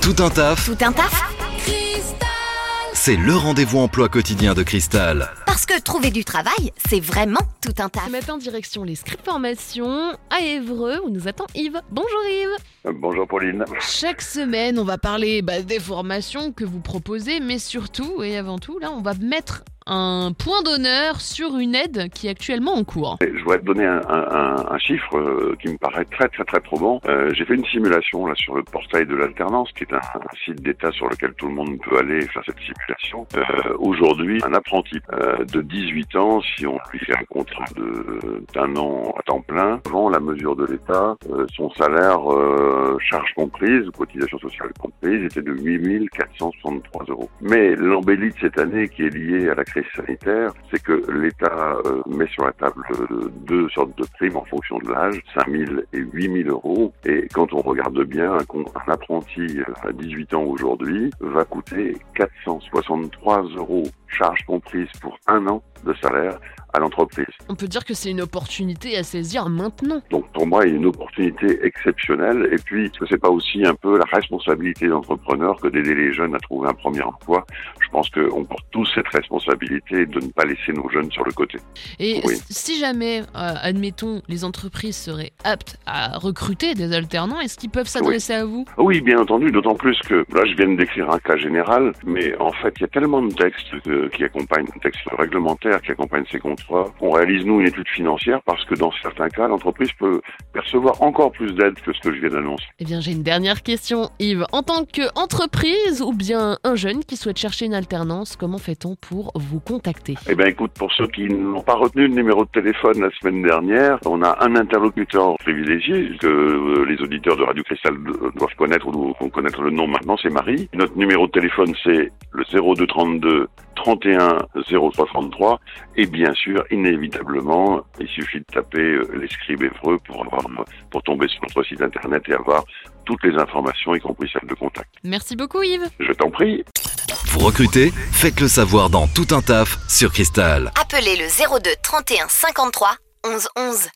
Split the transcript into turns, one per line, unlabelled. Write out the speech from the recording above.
Tout un taf,
Tout un taf
c'est le rendez-vous emploi quotidien de Cristal.
Parce que trouver du travail, c'est vraiment tout un taf.
Ce matin, direction les scripts formations à Évreux où nous attend Yves. Bonjour Yves
Euh, Bonjour Pauline.
Chaque semaine, on va parler bah, des formations que vous proposez, mais surtout et avant tout, là, on va mettre un point d'honneur sur une aide qui est actuellement en cours.
Je voudrais te donner un, chiffre euh, qui me paraît très très très probant. Euh, J'ai fait une simulation là sur le portail de l'alternance, qui est un, site d'État sur lequel tout le monde peut aller faire cette simulation. Euh, Aujourd'hui, un apprenti de 18 ans, si on lui fait un contrat d'un an à temps plein, avant la mesure de l'État, son salaire, charge comprise, cotisation sociale comprise, était de 8463 euros. Mais l'embellie de cette année qui est liée à la sanitaire, c'est que l'État euh, met sur la table euh, deux sortes de primes en fonction de l'âge, 5 000 et 8 000 euros. Et quand on regarde bien, un apprenti euh, à 18 ans aujourd'hui va coûter 463 euros, charge comprise pour un an de salaire à l'entreprise.
On peut dire que c'est une opportunité à saisir maintenant.
Donc pour moi, il y a une opportunité exceptionnelle. Et puis, que c'est pas aussi un peu la responsabilité d'entrepreneur que d'aider les jeunes à trouver un premier emploi Je pense qu'on porte tous cette responsabilité de ne pas laisser nos jeunes sur le côté.
Et
Oui.
si jamais, euh, admettons, les entreprises seraient aptes à recruter des alternants, est-ce qu'ils peuvent s'adresser à vous?
Oui, bien entendu, d'autant plus que là, je viens de décrire un cas général, mais en fait, il y a tellement de textes euh, qui accompagnent, de textes réglementaires qui accompagnent ces contrats. On réalise, nous, une étude financière parce que dans certains cas, l'entreprise peut percevoir encore plus d'aide que ce que je viens d'annoncer.
Eh bien, j'ai une dernière question, Yves. En tant qu'entreprise ou bien un jeune qui souhaite chercher une alternance, comment fait-on pour vous contacter?
Eh bien, écoute, pour ceux qui n'ont pas retenu le numéro de téléphone la semaine dernière, on a un interlocuteur privilégié que euh, les auditeurs de Radio Cristal do- doivent connaître ou doivent connaître le nom maintenant, c'est Marie. Notre numéro de téléphone, c'est le 0232 31 0333. Et bien sûr, inévitablement, il suffit de taper euh, les scribes Évreux pour, avoir, pour tomber sur notre site internet et avoir toutes les informations, y compris celles de contact.
Merci beaucoup, Yves.
Je t'en prie.
Vous recrutez Faites le savoir dans Tout un taf sur Cristal.
Appelez le 02 31 53 11 11.